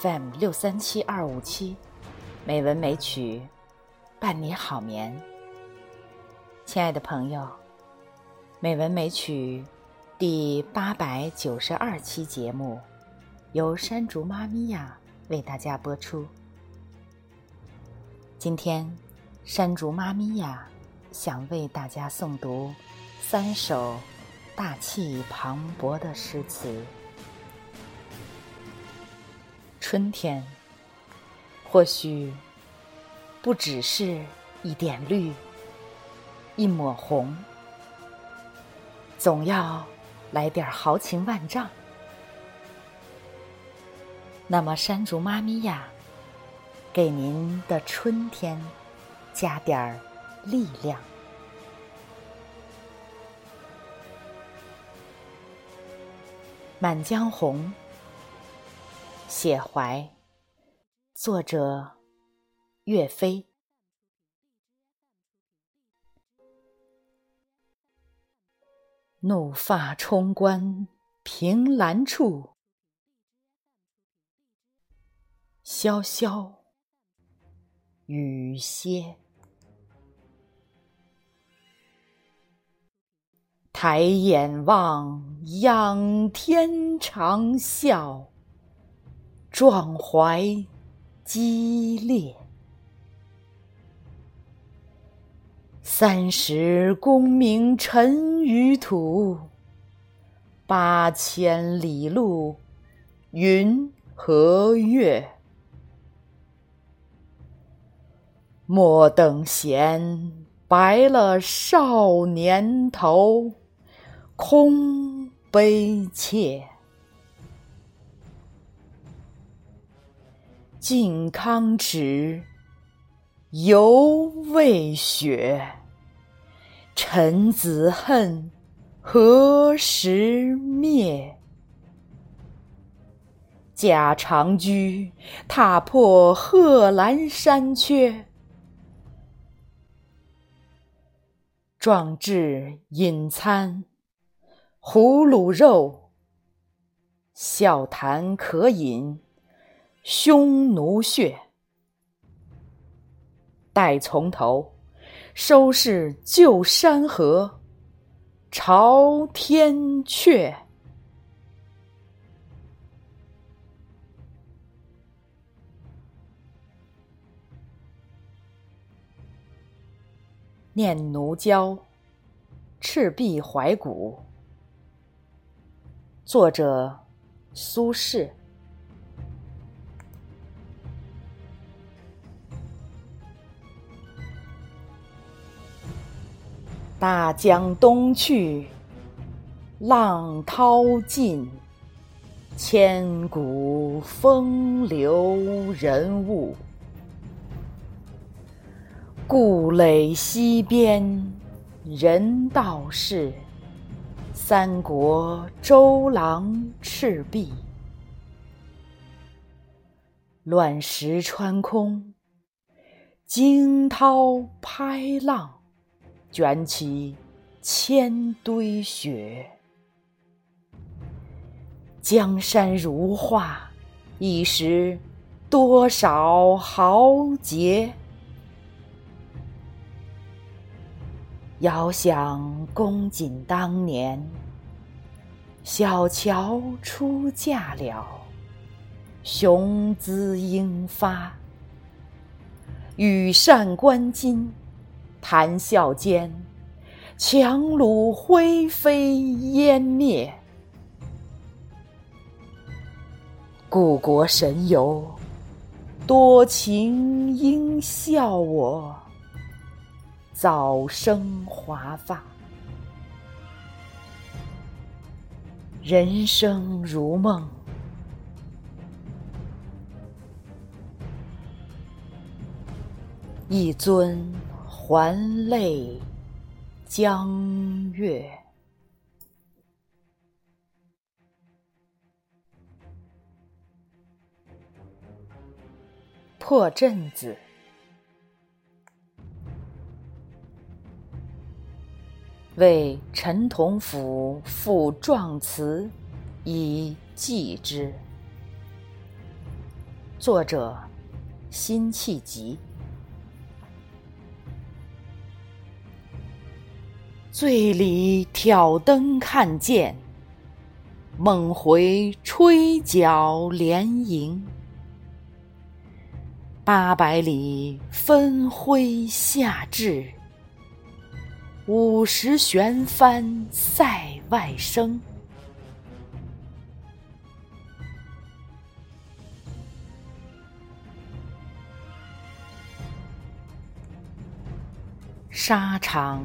FM 六三七二五七，美文美曲，伴你好眠。亲爱的朋友，美文美曲第八百九十二期节目由山竹妈咪呀为大家播出。今天，山竹妈咪呀想为大家诵读三首大气磅礴的诗词。春天，或许不只是一点绿，一抹红，总要来点豪情万丈。那么，山竹妈咪呀，给您的春天加点儿力量。《满江红》写怀，作者岳飞。怒发冲冠凭栏处，潇潇雨歇。抬眼望，仰天长啸。壮怀激烈，三十功名尘与土，八千里路云和月。莫等闲，白了少年头，空悲切。靖康耻，犹未雪。臣子恨，何时灭？驾长车，踏破贺兰山缺。壮志饮餐胡虏肉，笑谈渴饮。匈奴血，待从头收拾旧山河，朝天阙。念奴娇·赤壁怀古，作者苏轼。大江东去，浪淘尽，千古风流人物。故垒西边，人道是，三国周郎赤壁。乱石穿空，惊涛拍浪。卷起千堆雪，江山如画，一时多少豪杰。遥想公瑾当年，小乔出嫁了，雄姿英发，羽扇纶巾。谈笑间，樯橹灰飞烟灭。故国神游，多情应笑我，早生华发。人生如梦，一尊。还酹江月，破阵子，为陈同甫赋壮词以寄之。作者：辛弃疾。醉里挑灯看剑，梦回吹角连营。八百里分麾下炙，五十旋帆塞外声。沙场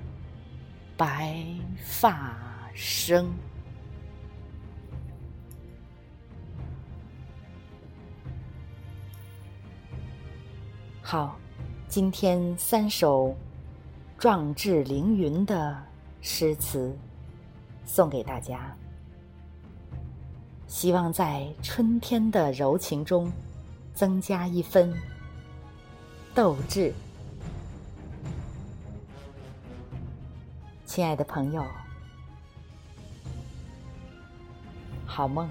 白发生。好，今天三首壮志凌云的诗词送给大家，希望在春天的柔情中增加一分斗志。亲爱的朋友，好梦。